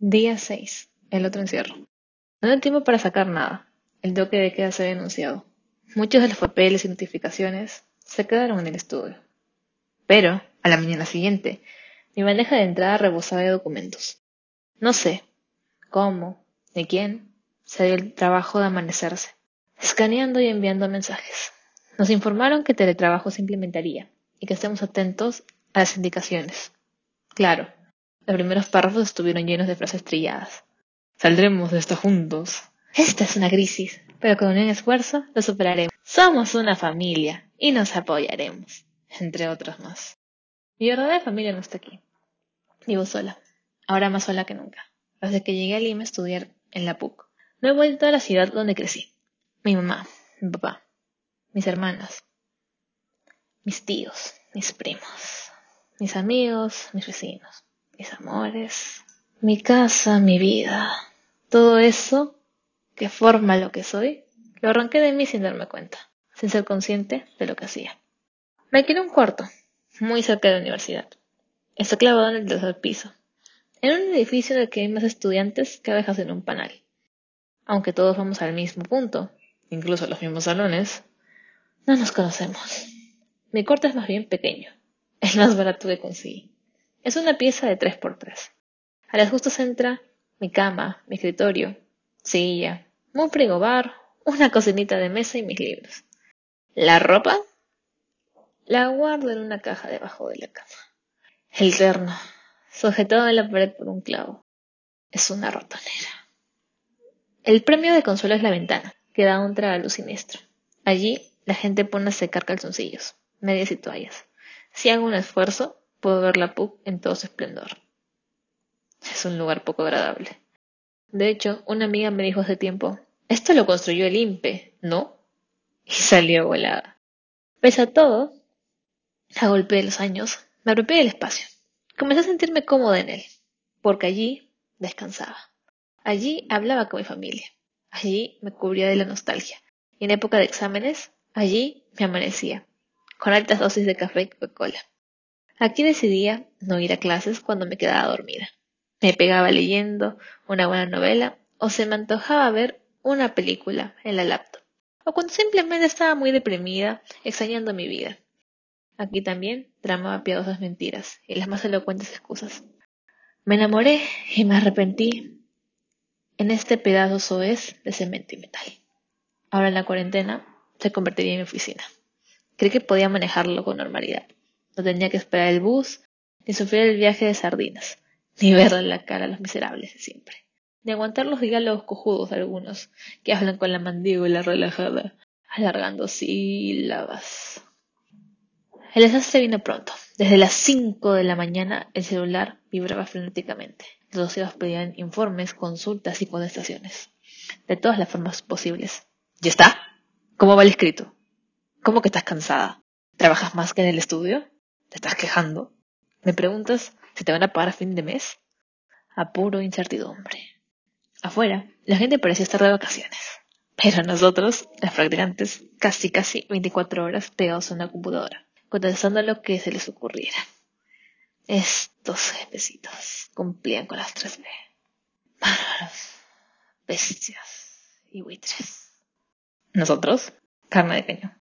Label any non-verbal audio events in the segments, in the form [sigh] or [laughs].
Día 6. El otro encierro. No hay tiempo para sacar nada. El toque de queda se había anunciado. Muchos de los papeles y notificaciones se quedaron en el estudio. Pero, a la mañana siguiente, mi bandeja de entrada rebosaba de documentos. No sé cómo, ni quién, se dio el trabajo de amanecerse, escaneando y enviando mensajes. Nos informaron que teletrabajo se implementaría y que estemos atentos a las indicaciones. Claro, los primeros párrafos estuvieron llenos de frases trilladas. Saldremos de esto juntos. Esta es una crisis, pero con un esfuerzo lo superaremos. Somos una familia y nos apoyaremos, entre otros más. Mi verdadera familia no está aquí. Vivo sola, ahora más sola que nunca. Desde que llegué a Lima a estudiar en la PUC, no he vuelto a la ciudad donde crecí. Mi mamá, mi papá, mis hermanas, mis tíos, mis primos, mis amigos, mis vecinos mis amores, mi casa, mi vida, todo eso que forma lo que soy, lo arranqué de mí sin darme cuenta, sin ser consciente de lo que hacía. Me alquilé un cuarto, muy cerca de la universidad. Está clavado en el tercer piso, en un edificio en el que hay más estudiantes que abejas en un panal. Aunque todos vamos al mismo punto, incluso los mismos salones, no nos conocemos. Mi cuarto es más bien pequeño, es más barato que conseguí. Es una pieza de tres por tres. A las justas entra mi cama, mi escritorio, silla, un frigobar, una cocinita de mesa y mis libros. La ropa la guardo en una caja debajo de la cama. El terno, sujetado en la pared por un clavo, es una rotonera. El premio de consuelo es la ventana, que da un tragaluz siniestro. Allí la gente pone a secar calzoncillos, medias y toallas. Si hago un esfuerzo, Puedo ver la pub en todo su esplendor. Es un lugar poco agradable. De hecho, una amiga me dijo hace tiempo, esto lo construyó el INPE, ¿no? Y salió volada. Pese a todo, a golpe de los años, me apropié del espacio. Comencé a sentirme cómoda en él, porque allí descansaba. Allí hablaba con mi familia. Allí me cubría de la nostalgia. Y en época de exámenes, allí me amanecía, con altas dosis de café y Coca-Cola. Aquí decidía no ir a clases cuando me quedaba dormida. Me pegaba leyendo una buena novela o se me antojaba ver una película en la laptop. O cuando simplemente estaba muy deprimida, extrañando mi vida. Aquí también tramaba piadosas mentiras y las más elocuentes excusas. Me enamoré y me arrepentí en este pedazo soez de cemento y metal. Ahora en la cuarentena se convertiría en mi oficina. Creí que podía manejarlo con normalidad. No tenía que esperar el bus, ni sufrir el viaje de sardinas, [laughs] ni verle la cara a los miserables de siempre, ni aguantar los diálogos cojudos de algunos que hablan con la mandíbula relajada, alargando sílabas. El desastre vino pronto. Desde las cinco de la mañana el celular vibraba frenéticamente. Los doceros pedían informes, consultas y contestaciones. De todas las formas posibles. ¿Ya está? ¿Cómo va el escrito? ¿Cómo que estás cansada? ¿Trabajas más que en el estudio? ¿Te estás quejando? ¿Me preguntas si te van a pagar a fin de mes? Apuro incertidumbre. Afuera, la gente parecía estar de vacaciones. Pero nosotros, las practicantes, casi casi 24 horas pegados a una computadora, contestando lo que se les ocurriera. Estos jefecitos cumplían con las 3B. Bárbaros, bestias y buitres. Nosotros, carne de cañón.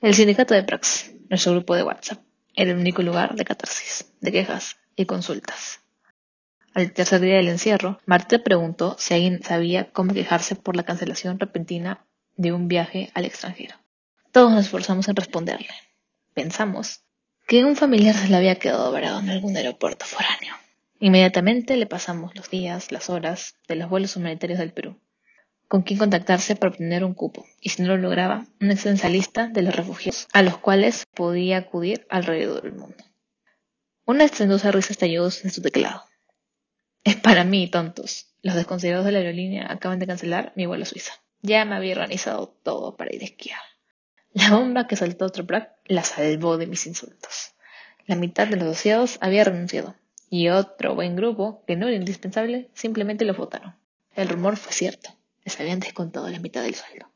El sindicato de Prax, nuestro grupo de WhatsApp era el único lugar de catarsis, de quejas y consultas. Al tercer día del encierro, Marta preguntó si alguien sabía cómo quejarse por la cancelación repentina de un viaje al extranjero. Todos nos esforzamos en responderle. Pensamos que un familiar se le había quedado varado en algún aeropuerto foráneo. Inmediatamente le pasamos los días, las horas de los vuelos humanitarios del Perú con quién contactarse para obtener un cupo, y si no lo lograba, una extensa lista de los refugiados a los cuales podía acudir alrededor del mundo. Una estendosa risa estalló en su teclado. Es para mí, tontos. Los desconsiderados de la aerolínea acaban de cancelar mi vuelo a Suiza. Ya me había organizado todo para ir a esquiar. La bomba que saltó otro Black la salvó de mis insultos. La mitad de los asociados había renunciado, y otro buen grupo, que no era indispensable, simplemente lo votaron. El rumor fue cierto les habían descontado la mitad del sueldo.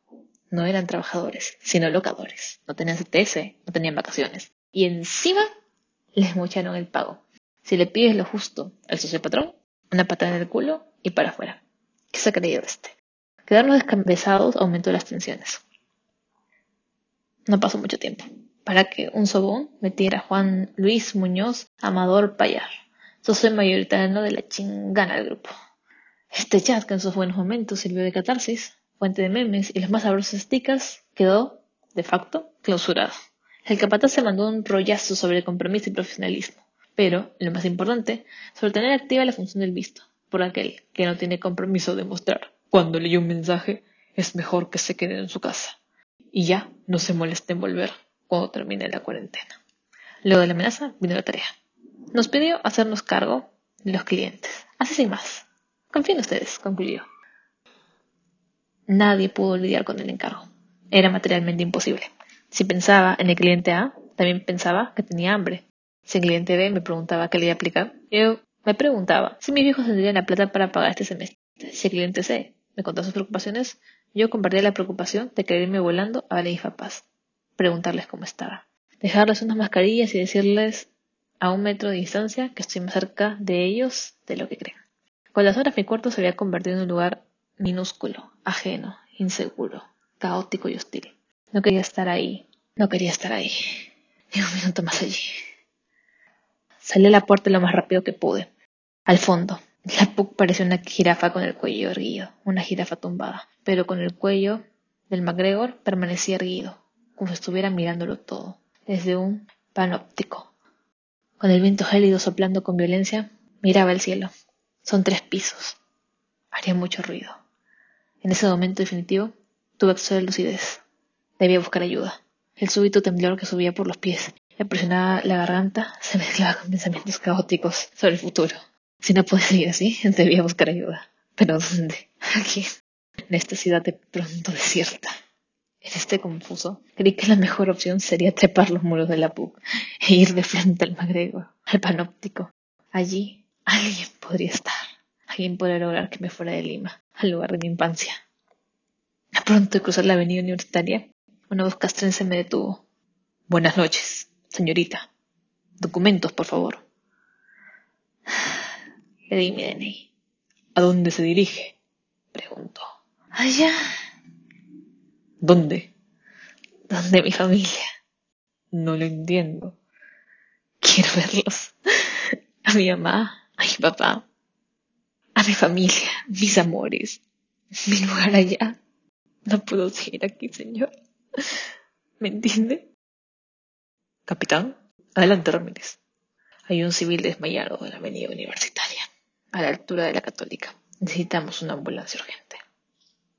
No eran trabajadores, sino locadores. No tenían CTS, no tenían vacaciones. Y encima les mocharon el pago. Si le pides lo justo al socio patrón, Una patada en el culo y para afuera. ¿Qué se ha creído este? Quedarnos descabezados aumentó las tensiones. No pasó mucho tiempo para que un sobón metiera a Juan Luis Muñoz Amador Payar, socio mayoritario de la chingana del grupo. Este chat que en sus buenos momentos sirvió de catarsis, fuente de memes y las más sabrosas stickers, quedó, de facto, clausurado. El capataz se mandó un rollazo sobre compromiso y profesionalismo, pero, lo más importante, sobre tener activa la función del visto, por aquel que no tiene compromiso de mostrar. Cuando leyó un mensaje, es mejor que se quede en su casa. Y ya no se moleste en volver cuando termine la cuarentena. Luego de la amenaza vino la tarea. Nos pidió hacernos cargo de los clientes. Así sin más. Confíen en ustedes, concluyó. Nadie pudo lidiar con el encargo. Era materialmente imposible. Si pensaba en el cliente A, también pensaba que tenía hambre. Si el cliente B me preguntaba qué le iba a aplicar, yo me preguntaba si mis hijos tendrían la plata para pagar este semestre. Si el cliente C me contaba sus preocupaciones, yo compartía la preocupación de querer irme volando a ver a mis preguntarles cómo estaba, dejarles unas mascarillas y decirles a un metro de distancia que estoy más cerca de ellos de lo que creen. Con las horas mi cuarto se había convertido en un lugar minúsculo, ajeno, inseguro, caótico y hostil. No quería estar ahí, no quería estar ahí, ni un minuto más allí. Salí a la puerta lo más rápido que pude. Al fondo, la PUC parecía una jirafa con el cuello erguido, una jirafa tumbada, pero con el cuello del MacGregor permanecía erguido, como si estuviera mirándolo todo, desde un panóptico. Con el viento gélido soplando con violencia, miraba el cielo. Son tres pisos. Haría mucho ruido. En ese momento definitivo, tuve acceso de lucidez. Debía buscar ayuda. El súbito temblor que subía por los pies le presionaba la garganta se mezclaba con pensamientos caóticos sobre el futuro. Si no podía seguir así, debía buscar ayuda. ¿Pero dónde? Aquí, en esta ciudad de pronto desierta. En este confuso, creí que la mejor opción sería trepar los muros de la PUC e ir de frente al Magrego, al panóptico. Allí alguien podría estar. Alguien podría lograr que me fuera de Lima, al lugar de mi infancia. A pronto de cruzar la avenida universitaria, una voz castrense me detuvo. Buenas noches, señorita. Documentos, por favor. [sighs] Le di mi DNI. ¿A dónde se dirige? Preguntó. Allá. ¿Dónde? ¿Dónde mi familia? No lo entiendo. Quiero verlos. [laughs] A mi mamá, a mi papá, a mi familia, mis amores, mi lugar allá. No puedo seguir aquí, señor. ¿Me entiende? Capitán, adelante, Ramírez. Hay un civil desmayado en la avenida universitaria a la altura de la Católica. Necesitamos una ambulancia urgente.